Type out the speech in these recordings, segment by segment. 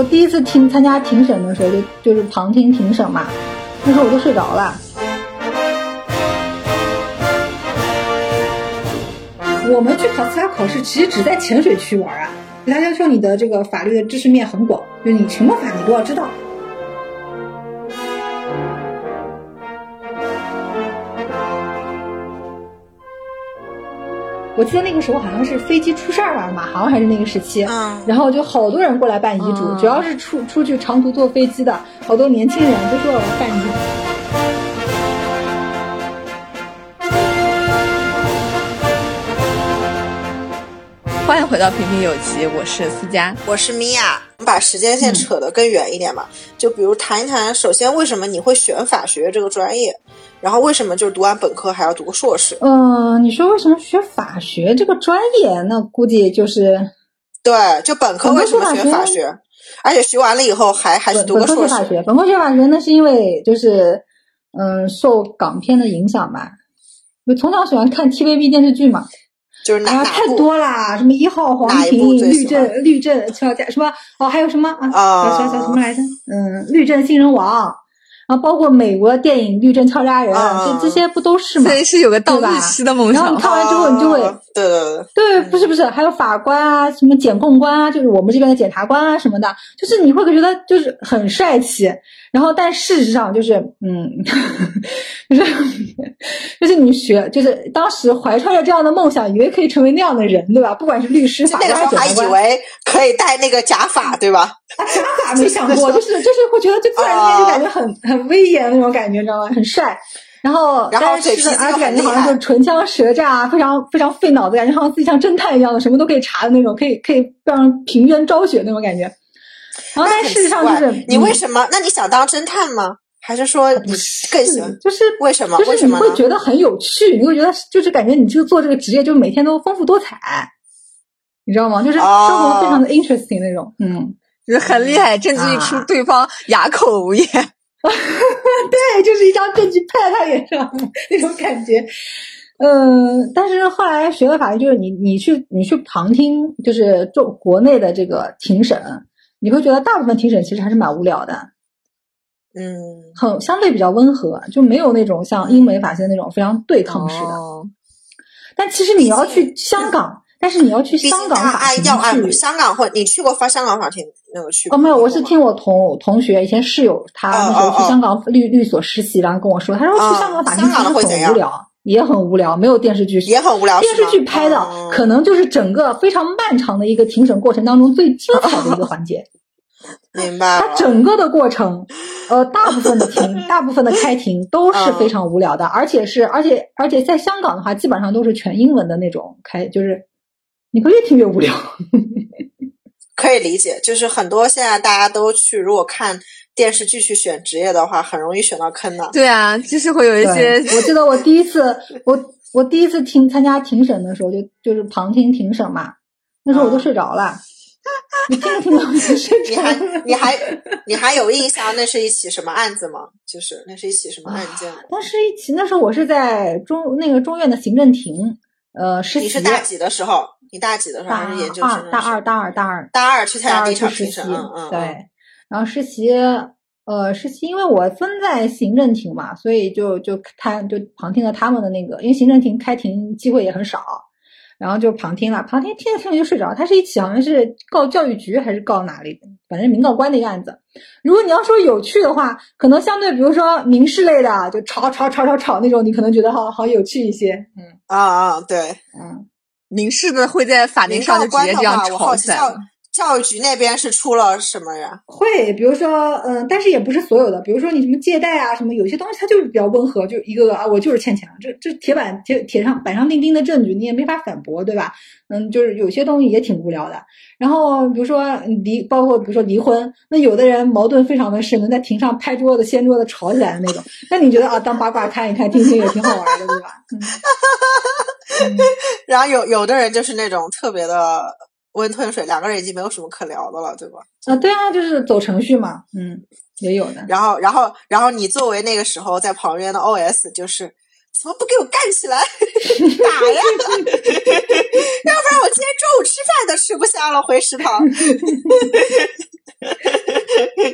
我第一次听参加庭审的时候，就就是旁听庭审嘛，那时候我都睡着了。我们去考司法考试，其实只在浅水区玩啊。他要求你的这个法律的知识面很广，就你什么法你都要知道。我记得那个时候好像是飞机出事儿了，马航还是那个时期，嗯，然后就好多人过来办遗嘱，主要是出出去长途坐飞机的好多年轻人都说我要办遗嘱。欢迎回到平平有奇，我是思佳，我是米娅。我们把时间线扯得更远一点嘛，就比如谈一谈，首先为什么你会选法学这个专业，然后为什么就是读完本科还要读个硕士？嗯，你说为什么学法学这个专业？那估计就是对，就本科为什么学法学？而且学完了以后还还是读个硕士？本科学法学，本科学法学那是因为就是嗯受港片的影响吧，我从小喜欢看 TVB 电视剧嘛。就是哪太多啦，什么一号皇庭、律政、律政俏家，什么哦，还有什么啊？叫叫什么来着？嗯，律政新人王。然后包括美国电影《律政俏佳人》，这这些不都是吗？对，是有个当律师的梦想。然后你看完之后，你就会对对对，不是不是，还有法官啊，什么检控官啊，就是我们这边的检察官啊什么的，就是你会觉得就是很帅气。然后，但事实上就是，嗯，就是就是你学，就是当时怀揣着这样的梦想，以为可以成为那样的人，对吧？不管是律师、法官、检察官，还以为可以戴那个假发，对吧？啊，假发没想过，就是就是会觉得，就突然间就感觉很很威严那种感觉，你知道吗？很帅。然后，然后是而且感觉好像就唇枪舌战啊，非常非常费脑子，感觉好像自己像侦探一样的，什么都可以查的那种，可以可以让平冤昭雪那种感觉。然后，但事实上就是你为什么？那你想当侦探吗？还是说你更喜欢？就是为什么？就是你会觉得很有趣，你会觉得就是感觉你这个做这个职业，就每天都丰富多彩，你知道吗？就是生活非常的 interesting 那种，嗯。就是很厉害，证据一出，对方哑口无言。对，就是一张证据拍在他脸上 那种感觉。嗯，但是后来学了法律，就是你你去你去旁听，就是做国内的这个庭审，你会觉得大部分庭审其实还是蛮无聊的。嗯，很相对比较温和，就没有那种像英美法系那种非常对抗式的。但其实你要去香港。但是你要去香港法庭去，香港或你去过发香港法庭那个去？哦，没有，我是听我同同学以前室友他那时候去香港律律所实习，然后跟我说，他说去香港法庭其实很无聊，也很无聊，没有电视剧，也很无聊。电视剧拍的可能就是整个非常漫长的一个庭审过程当中最精彩的一个环节。明白。它整个的过程，呃，大部分的庭，大部分的开庭都是非常无聊的，而且是，而且而且在香港的话，基本上都是全英文的那种开，就是。你会越听越无聊，可以理解。就是很多现在大家都去，如果看电视剧去选职业的话，很容易选到坑的。对啊，就是会有一些。我记得我第一次，我我第一次听参加庭审的时候，就就是旁听庭审嘛，那时候我都睡着了。你听着听着就睡着了。你还你 还你还有印象？那是一起什么案子吗？就是那是一起什么案件？那是一起，那时候我是在中那个中院的行政庭，呃，实习。你是大几的时候？你大几的时候还是研究生？大二，大二，大二，大二去参加第一场庭审。嗯对，然后实习，呃，实习，因为我分在行政庭嘛，所以就就他就旁听了他们的那个，因为行政庭开庭机会也很少，然后就旁听了，旁听听着听着就睡着。他是一起好像是告教育局还是告哪里的，反正民告官的一个案子。如果你要说有趣的话，可能相对比如说民事类的，就吵吵吵吵吵那种，你可能觉得好好有趣一些。嗯啊啊，对，嗯。民事的会在法庭上就直接这样吵起来。教育局那边是出了什么呀？会，比如说，嗯，但是也不是所有的，比如说你什么借贷啊，什么有些东西它就是比较温和，就一个个啊，我就是欠钱了，这这铁板铁铁上板上钉钉的证据，你也没法反驳，对吧？嗯，就是有些东西也挺无聊的。然后比如说离，包括比如说离婚，那有的人矛盾非常的深，能在庭上拍桌子、掀桌子吵起来的那种，那你觉得啊，当八卦看一看、听听也挺好玩的，对吧？嗯，然后有有的人就是那种特别的。温吞水，两个人已经没有什么可聊的了，对吧？啊，对啊，就是走程序嘛，嗯，也有的。然后，然后，然后你作为那个时候在旁边的 OS，就是怎么不给我干起来？打呀！要不然我今天中午吃饭都吃不下了，回食堂。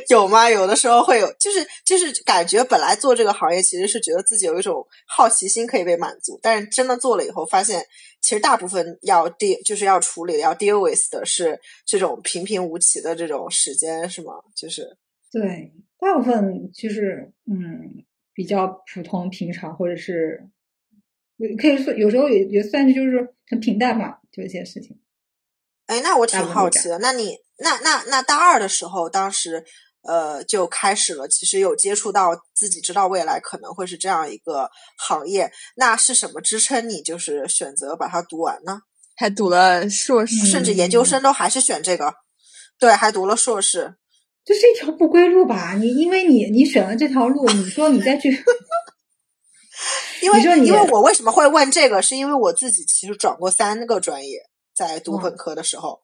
有吗？有的时候会有，就是就是感觉本来做这个行业其实是觉得自己有一种好奇心可以被满足，但是真的做了以后发现，其实大部分要 deal 就是要处理要 deal with 的是这种平平无奇的这种时间，是吗？就是对，大部分就是嗯比较普通平常，或者是可以说有时候也也算是就是很平淡吧，就一些事情。哎，那我挺好奇的，那你那那那大二的时候，当时呃就开始了，其实有接触到自己知道未来可能会是这样一个行业，那是什么支撑你就是选择把它读完呢？还读了硕士，甚至研究生都还是选这个，对，还读了硕士，这是一条不归路吧？你因为你你选了这条路，你说你再去，因为你说你因为我为什么会问这个，是因为我自己其实转过三个专业。在读本科的时候，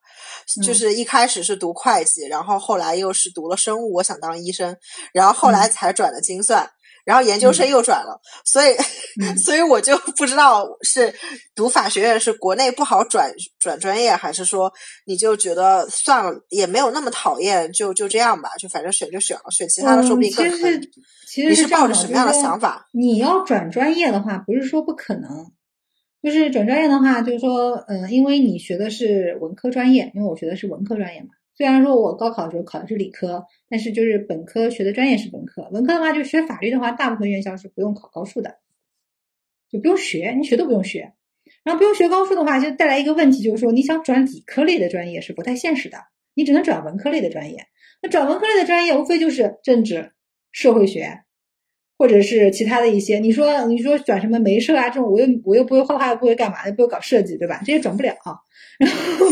就是一开始是读会计，然后后来又是读了生物，我想当医生，然后后来才转的精算，然后研究生又转了，所以，所以我就不知道是读法学院是国内不好转转专业，还是说你就觉得算了，也没有那么讨厌，就就这样吧，就反正选就选了，选其他的说不定更坑。其实你是抱着什么样的想法？你要转专业的话，不是说不可能。就是转专业的话，就是说，嗯，因为你学的是文科专业，因为我学的是文科专业嘛。虽然说我高考的时候考的是理科，但是就是本科学的专业是文科。文科的话，就学法律的话，大部分院校是不用考高数的，就不用学，你学都不用学。然后不用学高数的话，就带来一个问题，就是说你想转理科类的专业是不太现实的，你只能转文科类的专业。那转文科类的专业，无非就是政治、社会学。或者是其他的一些，你说你说转什么媒社啊这种，我又我又不会画画，又不会干嘛，又不会搞设计，对吧？这些转不了。然 后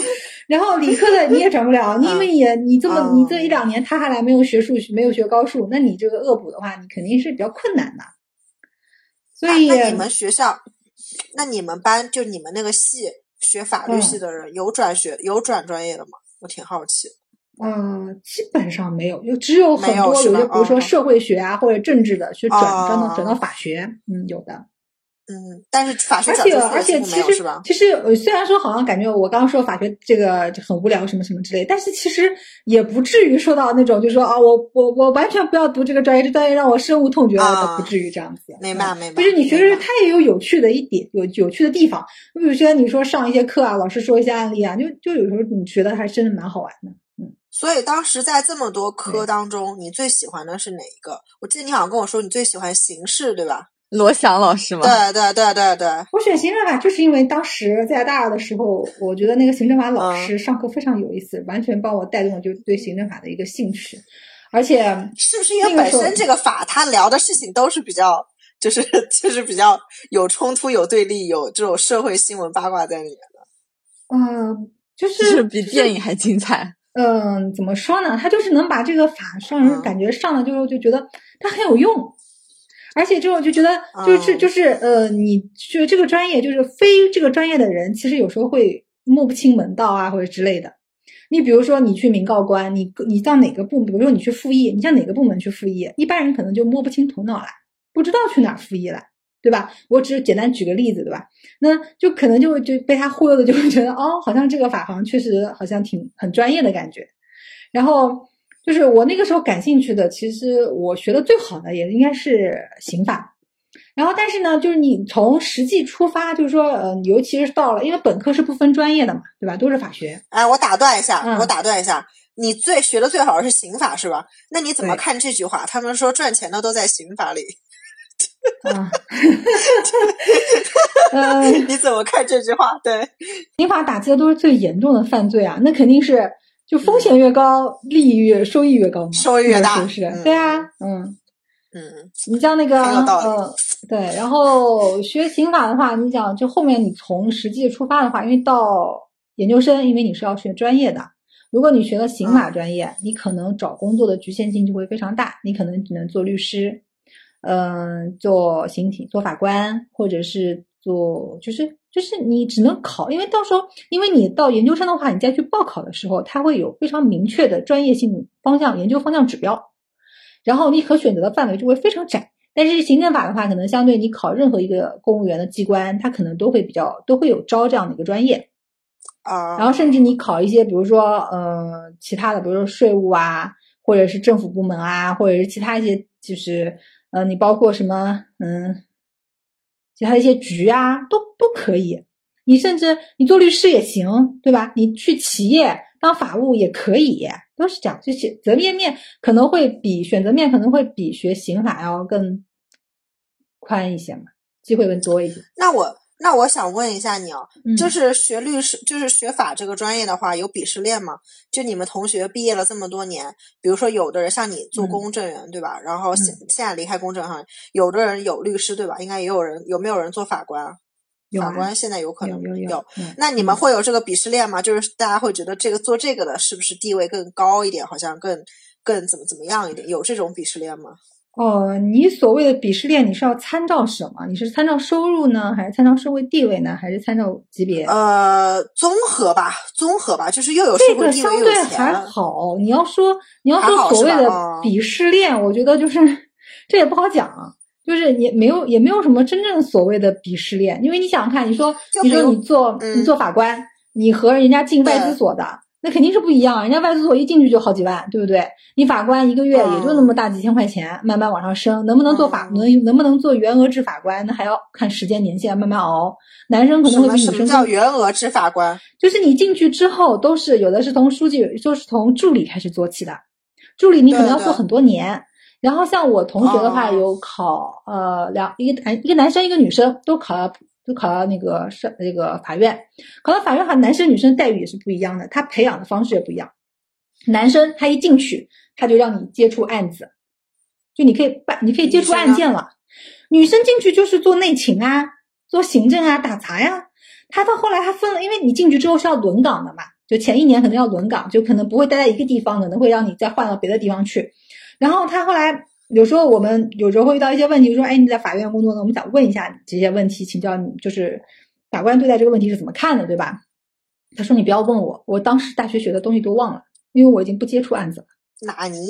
然后理科的你也转不了，因为也你这么你这一两年他还来没有学数学，没有学高数，那你这个恶补的话，你肯定是比较困难的。所以那你们学校，那你们班就你们那个系学法律系的人有转学有转专业的吗？我挺好奇。嗯，基本上没有，就只有很多有些，比如说社会学啊或者政治的，去转转到转到法学，嗯，有的。嗯，但是法学而且而且其实其实虽然说好像感觉我刚刚说法学这个很无聊什么什么之类，但是其实也不至于说到那种就是说啊，我我我完全不要读这个专业，这专业让我深恶痛绝啊，不至于这样子。明白明白。就是你学的它也有有趣的一点，有有趣的地方。比如说你说上一些课啊，老师说一些案例啊，就就有时候你觉得还真的蛮好玩的。所以当时在这么多科当中，你最喜欢的是哪一个？我记得你好像跟我说你最喜欢形式，对吧？罗翔老师吗？对对对对对。我选行政法就是因为当时在大二的时候，我觉得那个行政法老师上课非常有意思，完全帮我带动了就对行政法的一个兴趣。而且是不是因为本身这个法他聊的事情都是比较，就是 就是比较有冲突、有对立、有这种社会新闻八卦在里面的？嗯，就是比电影还精彩。嗯，怎么说呢？他就是能把这个法让人感觉上了之后就觉得它很有用，而且这种就觉得就是就是呃，你就这个专业就是非这个专业的人，其实有时候会摸不清门道啊或者之类的。你比如说你去民告官，你你到哪个部，比如说你去复议，你向哪个部门去复议，一般人可能就摸不清头脑了，不知道去哪复议了。对吧？我只是简单举个例子，对吧？那就可能就就被他忽悠的，就会觉得哦，好像这个法好像确实好像挺很专业的感觉。然后就是我那个时候感兴趣的，其实我学的最好的也应该是刑法。然后但是呢，就是你从实际出发，就是说，呃，尤其是到了，因为本科是不分专业的嘛，对吧？都是法学。哎，我打断一下，我打断一下，你最学的最好的是刑法是吧？那你怎么看这句话？他们说赚钱的都在刑法里。啊，嗯，你怎么看这句话？对，刑法打击的都是最严重的犯罪啊，那肯定是就风险越高，利益越收益越高嘛，收益越大，是不是？对啊，嗯嗯，你像那个，呃，对，然后学刑法的话，你讲就后面你从实际出发的话，因为到研究生，因为你是要学专业的，如果你学了刑法专业，你可能找工作的局限性就会非常大，你可能只能做律师。嗯，做刑庭、做法官，或者是做，就是就是你只能考，因为到时候，因为你到研究生的话，你再去报考的时候，它会有非常明确的专业性方向、研究方向指标，然后你可选择的范围就会非常窄。但是行政法的话，可能相对你考任何一个公务员的机关，它可能都会比较都会有招这样的一个专业。啊，然后甚至你考一些，比如说呃其他的，比如说税务啊，或者是政府部门啊，或者是其他一些，就是呃你包括什么嗯，其他一些局啊，都都可以。你甚至你做律师也行，对吧？你去企业当法务也可以，都是这样。就选择面面可能会比选择面可能会比学刑法要更宽一些嘛，机会更多一些。那我那我想问一下你哦，嗯就是学律师，就是学法这个专业的话，有鄙视链吗？就你们同学毕业了这么多年，比如说有的人像你做嗯公证员，对吧？然后现现在离开公证行业，有的人有律师，对吧？应该也有人有没有人做法官啊？有啊法官现在有可能有有有嗯那你们会有这个鄙视链吗？就是大家会觉得这个做这个的是不是地位更高一点，好像更更怎么怎么样一点？有这种鄙视链吗？哦，你所谓的鄙视链，你是要参照什么？你是参照收入呢，还是参照社会地位呢，还是参照级别？呃，综合吧，综合吧，就是又有社这个会地位又有相对还。好。你要说你要说所谓的鄙视链，我觉得就是这也不好讲，就是也没有也没有什么真正所谓的鄙视链，因为你想想看，你说你说你做嗯你做法官，你和人家进外资所的。那肯定是不一样，人家外资所一进去就好几万，对不对？你法官一个月也就那么大几千块钱，慢慢往上升，能不能做法嗯能能不能做员额制法官，那还要看时间年限慢慢熬。男生可能会比女生什么叫员额制法官？就是你进去之后，都是有的是从书记，就是从助理开始做起的。助理你可能要做很多年。然后像我同学的话，哦有考呃两一个男一个男生一个女生都考了考到那个上那个法院，考到法院的话，男生女生待遇也是不一样的，他培养的方式也不一样。男生他一进去，他就让你接触案子，就你可以办，你可以接触案件了。女生进去就是做内勤啊，做行政啊，打杂呀。他到后来他分了，因为你进去之后是要轮岗的嘛，就前一年可能要轮岗，就可能不会待在一个地方，可能会让你再换到别的地方去。然后他后来有时候我们有时候会遇到一些问题，说哎你在法院工作呢，我们想问一下你这些问题，请教你就是法官对待这个问题是怎么看的，对吧？他说你不要问我，我当时大学学的东西都忘了，因为我已经不接触案子了。纳尼？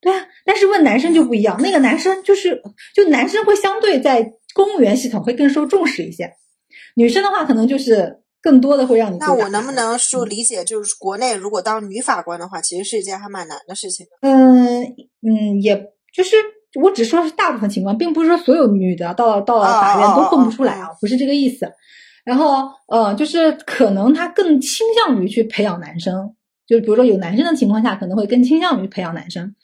对啊，但是问男生就不一样，那个男生就是就男生会相对在公务员系统会更受重视一些，女生的话可能就是更多的会让你那做我能不能说理解，就是国内如果当女法官的话，其实是一件还蛮难的事情的。嗯嗯，也就是我只说是大部分情况，并不是说所有女的到了到了法院都混不出来啊，不是这个意思。然后呃，就是可能他更倾向于去培养男生，就比如说有男生的情况下，可能会更倾向于培养男生。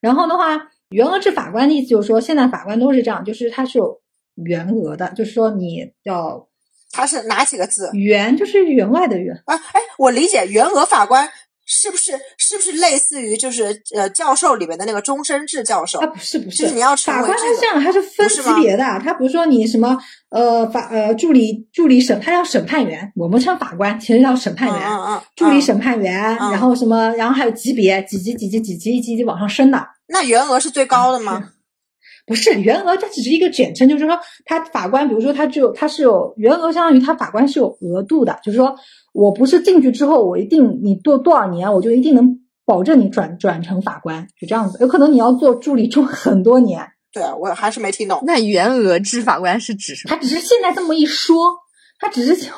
然后的话，员额制法官的意思就是说，现在法官都是这样，就是他是有员额的，就是说你要它是哪几个字？员就是员外的员，啊，哎，我理解员额法官是不是是不是类似于就是呃教授里面的那个终身制教授啊，？不是不是，就是你要这个官他这样，他是分级别的，他比如说你什么呃法呃助理助理审，他叫审判员，我们称法官，其实叫审判嗯员，嗯嗯，助理嗯审判员，嗯然后什么，然后还有级别，几级几级几级一级一级往上升的，那员额是最高的吗？不是员额，它只是一个简称，就是说他法官，比如说他只有他是有员额，相当于他法官是有额度的，就是说我不是进去之后我一定你做多少年，我就一定能保证你转转成法官，是这样子，有可能你要做助理做很多年。对啊，我还是没听懂。那员额制法官是指什么？他只是现在这么一说，他只是想，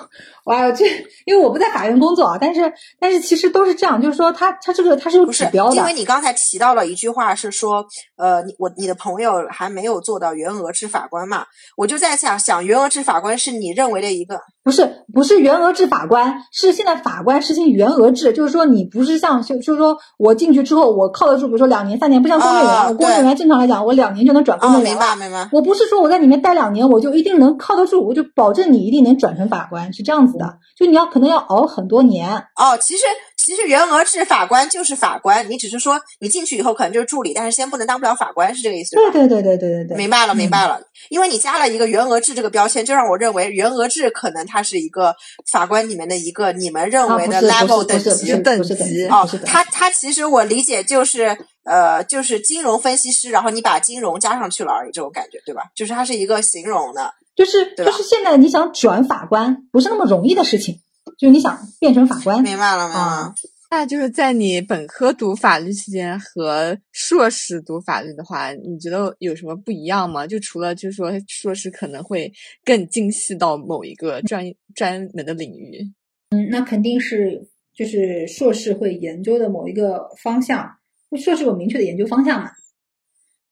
哇，这因为我不在法院工作啊，但是但是其实都是这样，就是说他他这个他是有指标，的因为，你刚才提到了一句话是说，呃，你我你的朋友还没有做到员额制法官嘛？我就在想，想员额制法官是你认为的一个不是不是员额制法官，是现在法官实行员额制，就是说你不是像就就是说我进去之后我靠得住，比如说两年三年，不像公务员，公务员正常来讲我两年就能转公哦，务员了。明白明白。我不是说我在里面待两年，我就一定能靠得住，我就保证你一定能转成法官，是这样子的。就你要可能要熬很多年，哦，其实其实员额制法官就是法官，你只是说你进去以后可能就是助理，但是先不能当不了法官，是这个意思吧？对对对对对对对，明白了，嗯明白了。因为你加了一个员额制这个标签，就让我认为员额制可能它是一个法官里面的一个你们认啊，为的 level 不等级。等级级哦不是，等级它它其实我理解就是呃，就是金融分析师，然后你把金融加上去了而已，这种感觉对吧？就是它是一个形容的。就是就是现在你想转法官不是那么容易的事情，就是你想变成法官，明白了，明白了。啊那就是在你本科读法律期间和硕士读法律的话，你觉得有什么不一样吗？就除了就是说硕士可能会更精细到某一个专专门的领域，嗯，那肯定是就是硕士会研究的某一个方向，硕士有明确的研究方向嘛？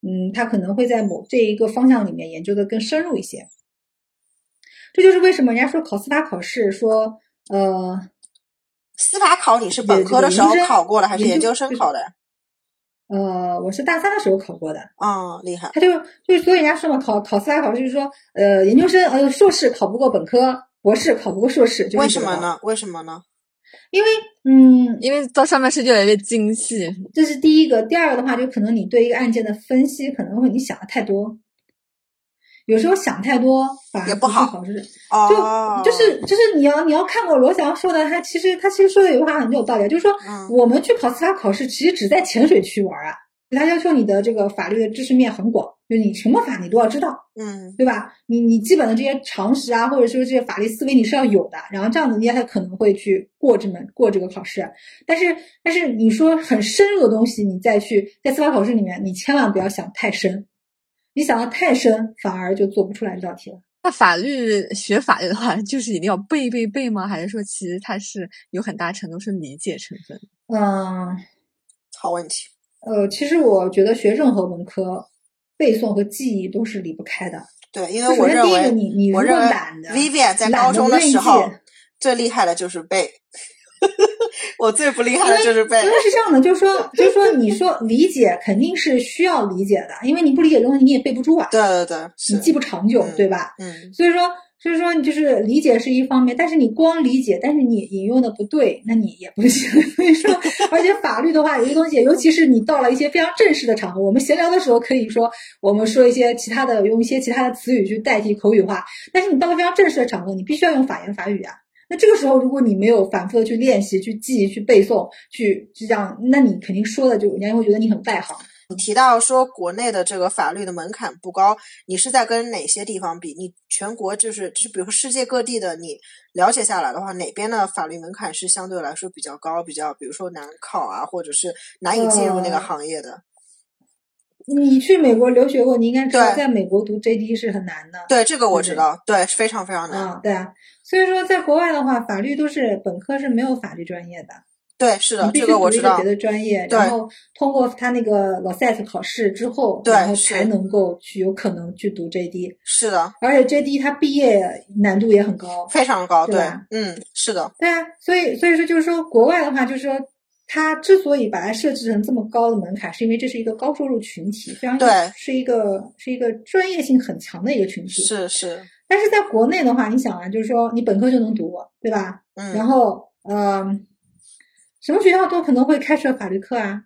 嗯，他可能会在某这一个方向里面研究的更深入一些。这就是为什么人家说考司法考试说呃。司法考你是本科的时候考过的还是研究生考的？呃，我是大三的时候考过的。啊，厉害！他就就所以人家说嘛，考考司法考试就是说，呃，研究生呃硕士考不过本科，博士考不过硕士，为什么呢？为什么呢？因为嗯，因为到上面是越来越精细，这是第一个。第二个的话，就可能你对一个案件的分析可能会你想的太多。有时候想太多反而不好考试，就就是就是你要你要看过罗翔说的，他其实他其实说的有句话很有道理，就是说我们去考司法考试，其实只在浅水区玩啊。他要求你的这个法律的知识面很广，就你什么法你都要知道，嗯，对吧？你你基本的这些常识啊，或者说这些法律思维你是要有的，然后这样子人家才可能会去过这门过这个考试。但是但是你说很深入的东西，你再去在司法考试里面，你千万不要想太深。你想的太深，反而就做不出来这道题了。那法律学法律的话，就是一定要背背背吗？还是说其实它是有很大程度是理解成分？嗯，好问题。呃，其实我觉得学任何文科，背诵和记忆都是离不开的。对，因为我认为你你如果懒的，Vivian 在高中的时候最厉害的就是背。我最不厉害的就是背。因为是这样的，就是说，就是说，你说理解肯定是需要理解的，因为你不理解东西你也背不住啊。对对对，你记不长久，对吧？嗯。所以说，所以说，你就是理解是一方面，但是你光理解，但是你引用的不对，那你也不行。所以说，而且法律的话，有些东西，尤其是你到了一些非常正式的场合，我们闲聊的时候可以说，我们说一些其他的，用一些其他的词语去代替口语化，但是你到了非常正式的场合，你必须要用法言法语啊。那这个时候，如果你没有反复的去练习、去记、去背诵、去就这样，那你肯定说的就人家会觉得你很外行。你提到说国内的这个法律的门槛不高，你是在跟哪些地方比？你全国就是就是比如说世界各地的，你了解下来的话，哪边的法律门槛是相对来说比较高、比较比如说难考啊，或者是难以进入那个行业的？你去美国留学过，你应该知道，在美国读 JD 是很难的。对，这个我知道，对，非常非常难。啊，对啊，所以说在国外的话，法律都是本科是没有法律专业的。对，是的，这个我知道。别的专业，然后通过他那个 LSAT 考试之后，然后才能够去有可能去读 JD。是的，而且 JD 它毕业难度也很高，非常高，对嗯，是的。对啊，所以所以说就是说国外的话，就是说。它之所以把它设置成这么高的门槛，是因为这是一个高收入群体，非常对，是一个是一个专业性很强的一个群体。是是。但是在国内的话，你想啊，就是说你本科就能读，对吧？嗯。然后，呃，什么学校都可能会开设法律课啊。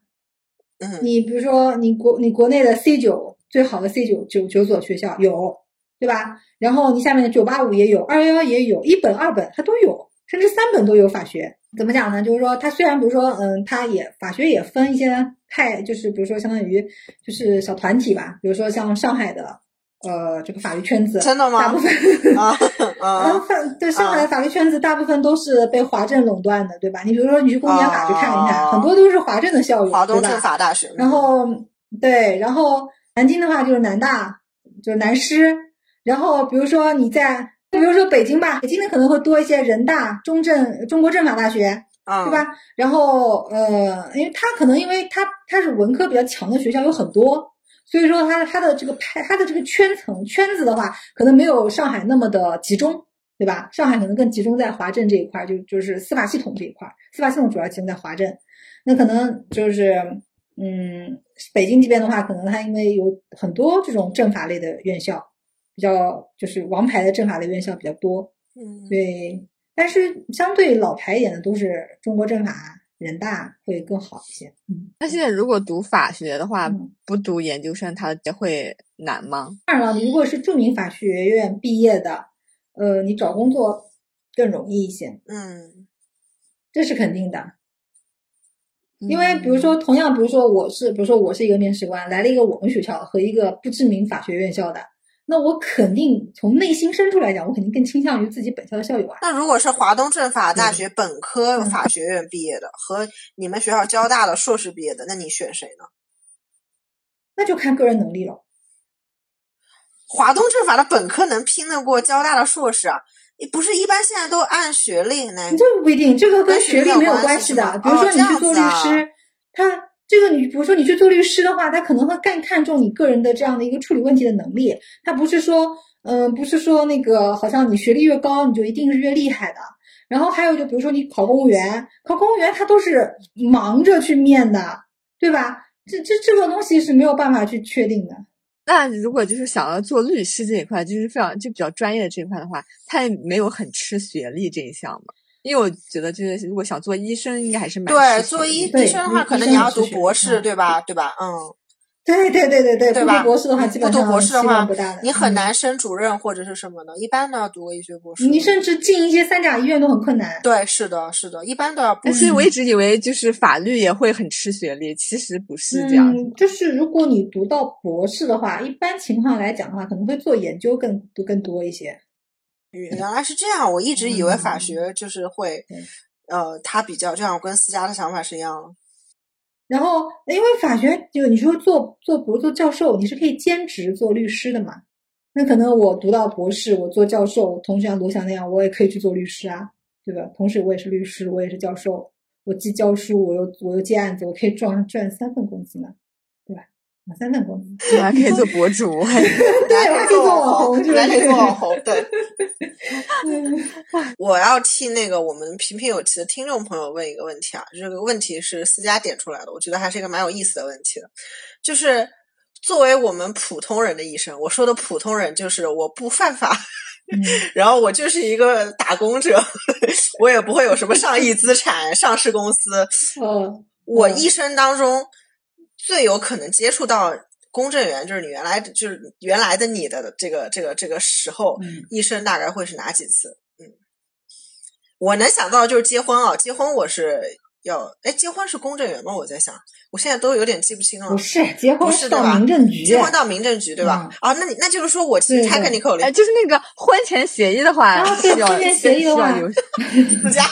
嗯。你比如说，你国你国内的 C 九最好的 C 九九九所学校有，对吧？然后你下面的九八五也有，二幺幺也有，一本二本它都有，甚至三本都有法学。怎么讲呢？就是说，它虽然比如说，嗯，它也法学也分一些派，就是比如说，相当于就是小团体吧。比如说像上海的，呃，这个法律圈子，真的吗？大部分啊 啊，对上海的法律圈子，大部分都是被华政垄断的，对吧？你比如说，你去公检法去看一看，很多都是华政的校友，华东政法大学。然后对，然后南京的话就是南大，就是南师。然后比如说你在。比如说北京吧，北京的可能会多一些人大、中政、中国政法大学，对吧？然后呃，因为他可能因为他他是文科比较强的学校有很多，所以说它它的这个派它的这个圈层圈子的话，可能没有上海那么的集中，对吧？上海可能更集中在华政这一块，就就是司法系统这一块，司法系统主要集中在华政。那可能就是嗯，北京这边的话，可能它因为有很多这种政法类的院校。比较就是王牌的政法类院校比较多，嗯，对，但是相对老牌一点的都是中国政法、人大会更好一些。嗯，那现在如果读法学的话，不读研究生，它会难吗？当然了，如果是著名法学院毕业的，呃，你找工作更容易一些。嗯，这是肯定的，因为比如说，同样，比如说我是，比如说我是一个面试官，来了一个我们学校和一个不知名法学院校的。那我肯定从内心深处来讲，我肯定更倾向于自己本校的校友啊。那如果是华东政法大学本科嗯法学院毕业的和你们学校交大的硕士毕业的，那你选谁呢？那就看个人能力了。华东政法的本科能拼得过交大的硕士啊？不是一般现在都按学历呢？这个不一定，这个跟跟学历没有有关关系的。系比如说你去做律师，他这个你比如说你去做律师的话，他可能会更看重你个人的这样的一个处理问题的能力，他不是说，嗯、不是说那个好像你学历越高你就一定是越厉害的。然后还有就比如说你考公务员，考公务员他都是忙着去面的，对吧？这这这个东西是没有办法去确定的。那如果就是想要做律师这一块，就是非常就比较专业的这一块的话，他也没有很吃学历这一项嘛。因为我觉得，就是如果想做医生，应该还是蛮对，做医医生的话，可能你要读博士，嗯对吧？对吧？嗯，对对对对对，对吧读博士的话，嗯不读基本上博士的话不大的。你很嗯难升主任或者是什么的，一般都要读个医学博士。你甚至进一些三甲医院都很困难。对，是的，是的，一般都要博士。但是我一直以为就是法律也会很吃学历，其实不是这样嗯，就是如果你读到博士的话，一般情况来讲的话，可能会做研究更更多一些。原来是这样，我一直以为法嗯学就是会对，呃，他比较这样，跟思佳的想法是一样的。然后，因为法学就你说做做博做教授，你是可以兼职做律师的嘛？那可能我读到博士，我做教授，同时像罗翔那样，我也可以去做律师啊，对吧？同时我也是律师，我也是教授，我既教书，我又我又接案子，我可以赚赚三份工资呢，对吧？啊，三份工资。我还可以做博主，对，我还可以做网红，你还可以做网红。对。嗯 我要替那个我们平平有奇的听众朋友问一个问题啊，这个问题是思佳点出来的，我觉得还是一个蛮有意思的问题的，就是作为我们普通人的一生，我说的普通人就是我不犯法，嗯然后我就是一个打工者，我也不会有什么上亿资产、上市公司，我一生当中最有可能接触到公证员，就是你原来就是原来的你的这个这个这个时候，嗯一生大概会是哪几次？嗯，我能想到就是结婚啊，结婚我是要，哎，结婚是公证员吗？我在想，我现在都有点记不清了不。是，结婚是到民政局，结婚到民政局对吧？啊，那你那就是说我其实对对 technically 哎，就是那个婚前协议的话，啊对需要婚前协议的话需要有 私家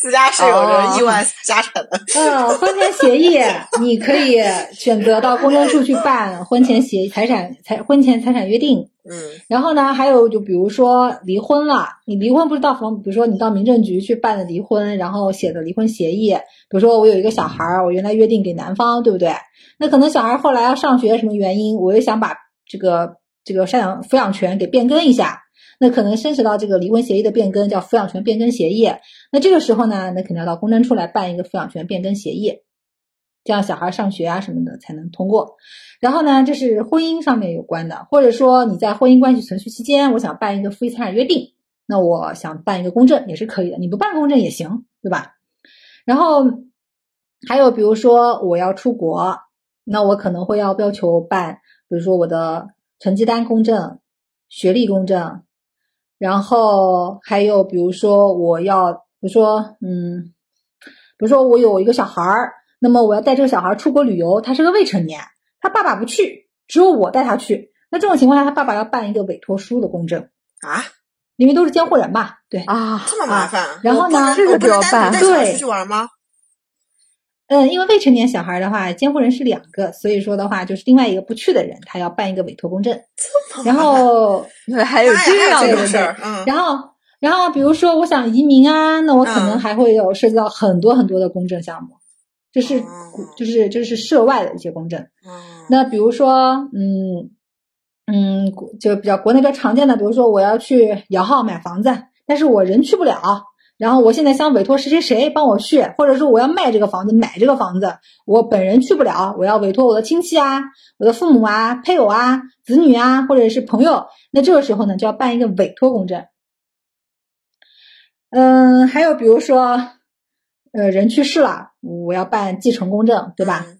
私家是有着亿万家产的。呃，婚前协议 你可以选择到公证处去办婚前协议、财产财婚前财产约定。嗯然后呢，还有就比如说离婚了，你离婚不是到房，比如说你到民政局去办的离婚，然后写的离婚协议，比如说我有一个小孩儿，我原来约定给男方，对不对？那可能小孩后来要上学，什么原因，我又想把这个这个赡养抚养权给变更一下，那可能牵扯到这个离婚协议的变更，叫抚养权变更协议。那这个时候呢，那肯定要到公证处来办一个抚养权变更协议，这样小孩上学啊什么的才能通过。然后呢，这是婚姻上面有关的，或者说你在婚姻关系存续期间，我想办一个夫妻财产约定，那我想办一个公证也是可以的，你不办公证也行，对吧？然后还有比如说我要出国，那我可能会要要求办，比如说我的成绩单公证、学历公证，然后还有比如说我要，比如说嗯，比如说我有一个小孩儿，那么我要带这个小孩儿出国旅游，他是个未成年，他爸爸不去，只有我带他去。那这种情况下，他爸爸要办一个委托书的公证，啊，因为都是监护人嘛。对，啊，这么麻烦。然后呢我不能这个就要办对出去玩吗？嗯，因为未成年小孩的话，监护人是两个，所以说的话，就是另外一个不去的人，他要办一个委托公证。然后，还有这样的事儿，嗯，然后，然后比如说我想移民啊，那我可能嗯还会有涉及到很多很多的公证项目，这是哦就是这是涉外的一些公证。嗯那比如说，嗯嗯，国就比较国内比较常见的，比如说我要去摇号买房子，但是我人去不了，然后我现在想委托谁谁谁帮我去，或者说我要卖这个房子，买这个房子，我本人去不了，我要委托我的亲戚啊、我的父母啊、配偶啊、子女啊，或者是朋友，那这个时候呢就要办一个委托公证。嗯，还有比如说，呃，人去世了，我要办继承公证，对吧？嗯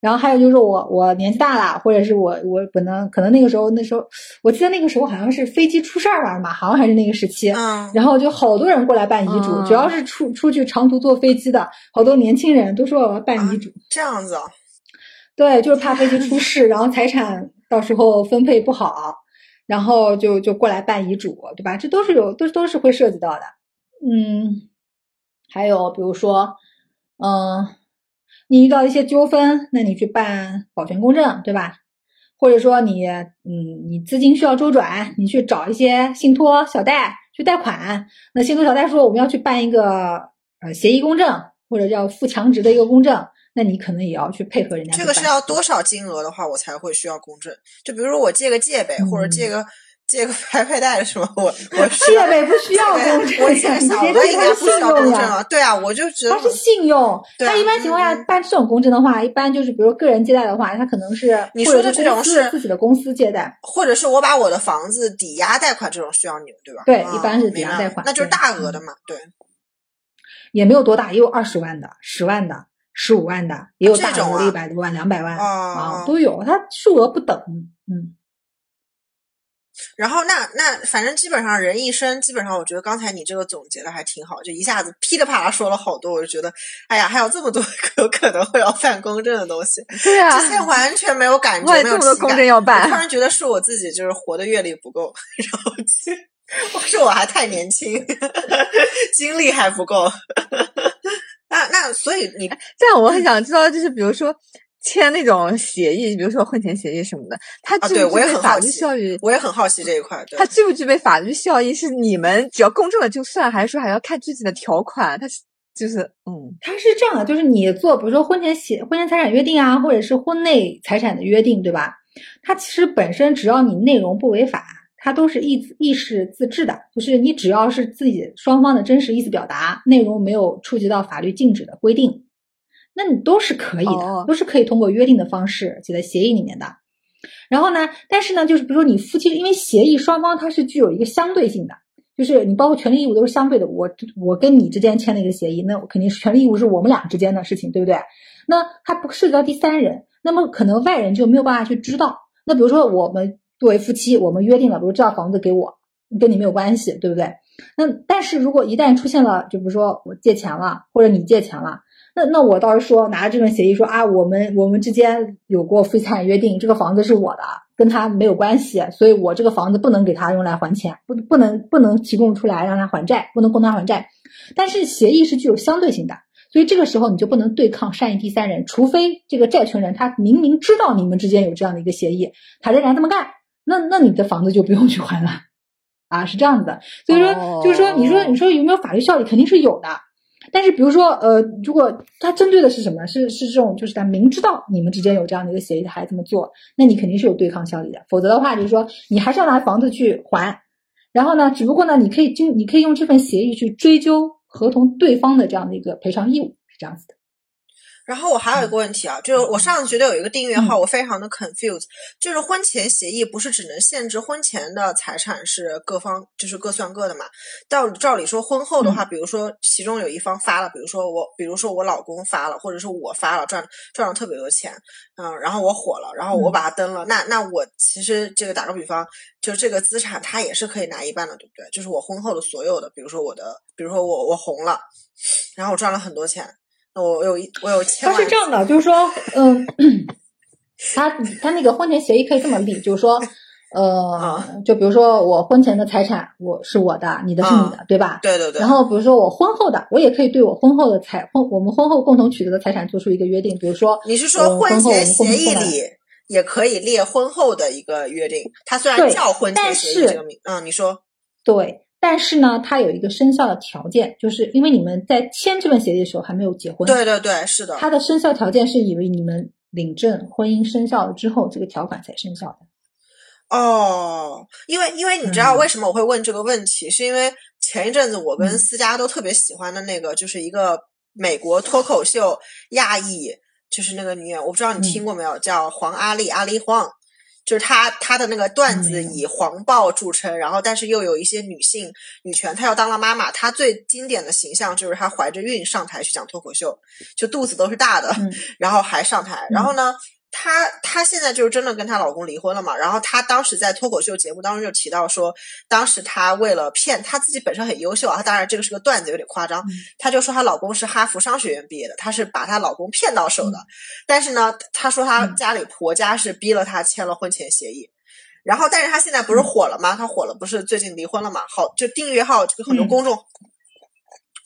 然后还有就是我我年纪大了，或者是我我可能可能那个时候那时候，我记得那个时候好像是飞机出事儿了嘛，好像还是那个时期。嗯，然后就好多人过来办遗嘱，嗯只要是出出去长途坐飞机的，好多年轻人都说我要办遗嘱。这样子啊，对，就是怕飞机出事，然后财产到时候分配不好。然后就就过来办遗嘱，对吧？这都是有都都是会涉及到的。嗯，还有比如说，嗯，你遇到一些纠纷，那你去办保全公证，对吧？或者说你嗯你资金需要周转，你去找一些信托小贷去贷款，那信托小贷说我们要去办一个呃协议公证，或者叫负强值的一个公证。那你可能也要去配合人家。这个是要多少金额的话，我才会需要公证？就比如说我借个借呗，或者借个借个拍拍贷什么，我 我借呗不需要公证，我借小的应该不需要公证啊。对啊，我就觉得它是信用。它一般情况下办这种公证的话，一般就是比如个人借贷的话，它可能是你说的这种是自己的公司借贷，或者是我把我的房子抵押贷款，这种需要你们对吧？对，一般是抵押贷款，那就是大额的嘛。对，也没有多大，也有二十万的、十万的。十五万的也有大额的一百多万、两百万啊，都有，它数额不等，嗯。然后那那反正基本上人一生，基本上我觉得刚才你这个总结的还挺好，就一下子噼里啪啦说了好多，我就觉得，哎呀，还有这么多 有可能会要办公证的东西，对啊，之前完全没有感 觉，没有这么多公证要。办，突然觉得是我自己就是活的阅历不够，然后我说我还太年轻，经历还不够。那那所以你这样我很想知道，就是比如说签那种协议，比如说婚前协议什么的，他具不具备法律效益？我也很好奇这一块。他具不具备法律效益？是你们只要公证了就算，还是说还要看具体的条款？他是就是嗯，他是这样的，就是你做比如说婚前协婚前财产约定啊，或者是婚内财产的约定，对吧？它其实本身只要你内容不违法。它都是意意识自治的，就是你只要是自己双方的真实意思表达，内容没有触及到法律禁止的规定，那你都是可以的，都是可以通过约定的方式写在协议里面的。然后呢，但是呢，就是比如说你夫妻，因为协议双方它是具有一个相对性的，就是你包括权利义务都是相对的。我我跟你之间签了一个协议，那肯定是权利义务是我们俩之间的事情，对不对？那它不涉及到第三人，那么可能外人就没有办法去知道。那比如说我们。作为夫妻，我们约定了，比如这套房子给我，跟你没有关系，对不对？那但是如果一旦出现了，就比如说我借钱了，或者你借钱了，那那我倒是说拿着这份协议说啊，我们我们之间有过夫妻财产约定，这个房子是我的，跟他没有关系，所以我这个房子不能给他用来还钱，不不能不能提供出来让他还债，不能供他还债。但是协议是具有相对性的，所以这个时候你就不能对抗善意第三人，除非这个债权人他明明知道你们之间有这样的一个协议，他仍然这么干。那那你的房子就不用去还了，啊，是这样子的。所以说，就是说，你说你说有没有法律效力，肯定是有的。但是，比如说，呃，如果他针对的是什么？是是这种，就是他明知道你们之间有这样的一个协议，他还这么做，那你肯定是有对抗效力的。否则的话，就是说你还是要拿房子去还。然后呢，只不过呢，你可以经你可以用这份协议去追究合同对方的这样的一个赔偿义务，是这样子的。然后我还有一个问题啊，就是我上次觉得有一个订阅号，我非常的 confused，就是婚前协议不是只能限制婚前的财产是各方就是各算各的嘛？照照理说，婚后的话，比如说其中有一方发了，比如说我，比如说我老公发了，或者是我发了，赚赚了特别多钱，嗯，然后我火了，然后我把它登了，那那我其实这个打个比方，就这个资产他也是可以拿一半的，对不对？就是我婚后的所有的，比如说我的，比如说我我红了，然后我赚了很多钱。我有一，我有千他是这样的，就是说，嗯，他他那个婚前协议可以这么立，就是说，呃，就比如说我婚前的财产我是我的，你的是你的，对吧？对对对。然后比如说我婚后的，我也可以对我婚后的财婚我们婚后共同取得的财产做出一个约定，比如说，你是说婚前协议里也可以列婚后的一个约定？他虽然叫婚前协议这个名，嗯，你说对。但是呢，它有一个生效的条件，就是因为你们在签这份协议的时候还没有结婚。对对对，是的。它的生效条件是以为你们领证婚姻生效了之后，这个条款才生效的。哦，因为因为你知道为什么我会问这个问题，是因为前一阵子我跟思佳都特别喜欢的那个，就是一个美国脱口秀亚裔，就是那个女演员，我不知道你听过没有，叫黄阿丽，阿丽黄。就是他他的那个段子以黄暴著称，然后但是又有一些女性女权，她要当了妈妈，她最经典的形象就是她怀着孕上台去讲脱口秀，就肚子都是大的，然后还上台，然后呢。她她现在就是真的跟她老公离婚了嘛？然后她当时在脱口秀节目当中就提到说，当时她为了骗她自己本身很优秀啊，当然这个是个段子有点夸张，她就说她老公是哈佛商学院毕业的，她是把她老公骗到手的。但是呢，她说她家里婆家是逼了她签了婚前协议。然后，但是她现在不是火了吗？她火了，不是最近离婚了嘛？好，就订阅号这个很多公众、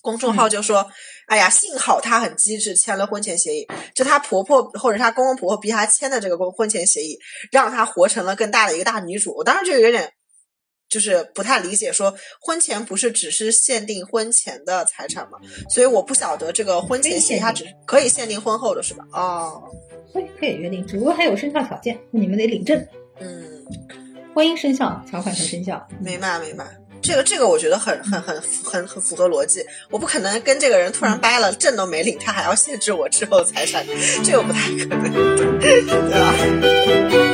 公众号就说，哎呀，幸好她很机智，签了婚前协议。就她婆婆或者她公公婆婆逼她签的这个婚婚前协议，让她活成了更大的一个大女主。我当时就有点就是不太理解，说婚前不是只是限定婚前的财产吗？所以我不晓得这个婚前协议它只可以限定婚后的是吧？哦，所以可以约定，只不过还有生效条件，你们得领证。嗯，婚姻生效，条款才生效。明白明白。这个这个我觉得很很很很很符合逻辑。我不可能跟这个人突然掰了，证都没领，他还要限制我之后财产，这个不太可能，对吧？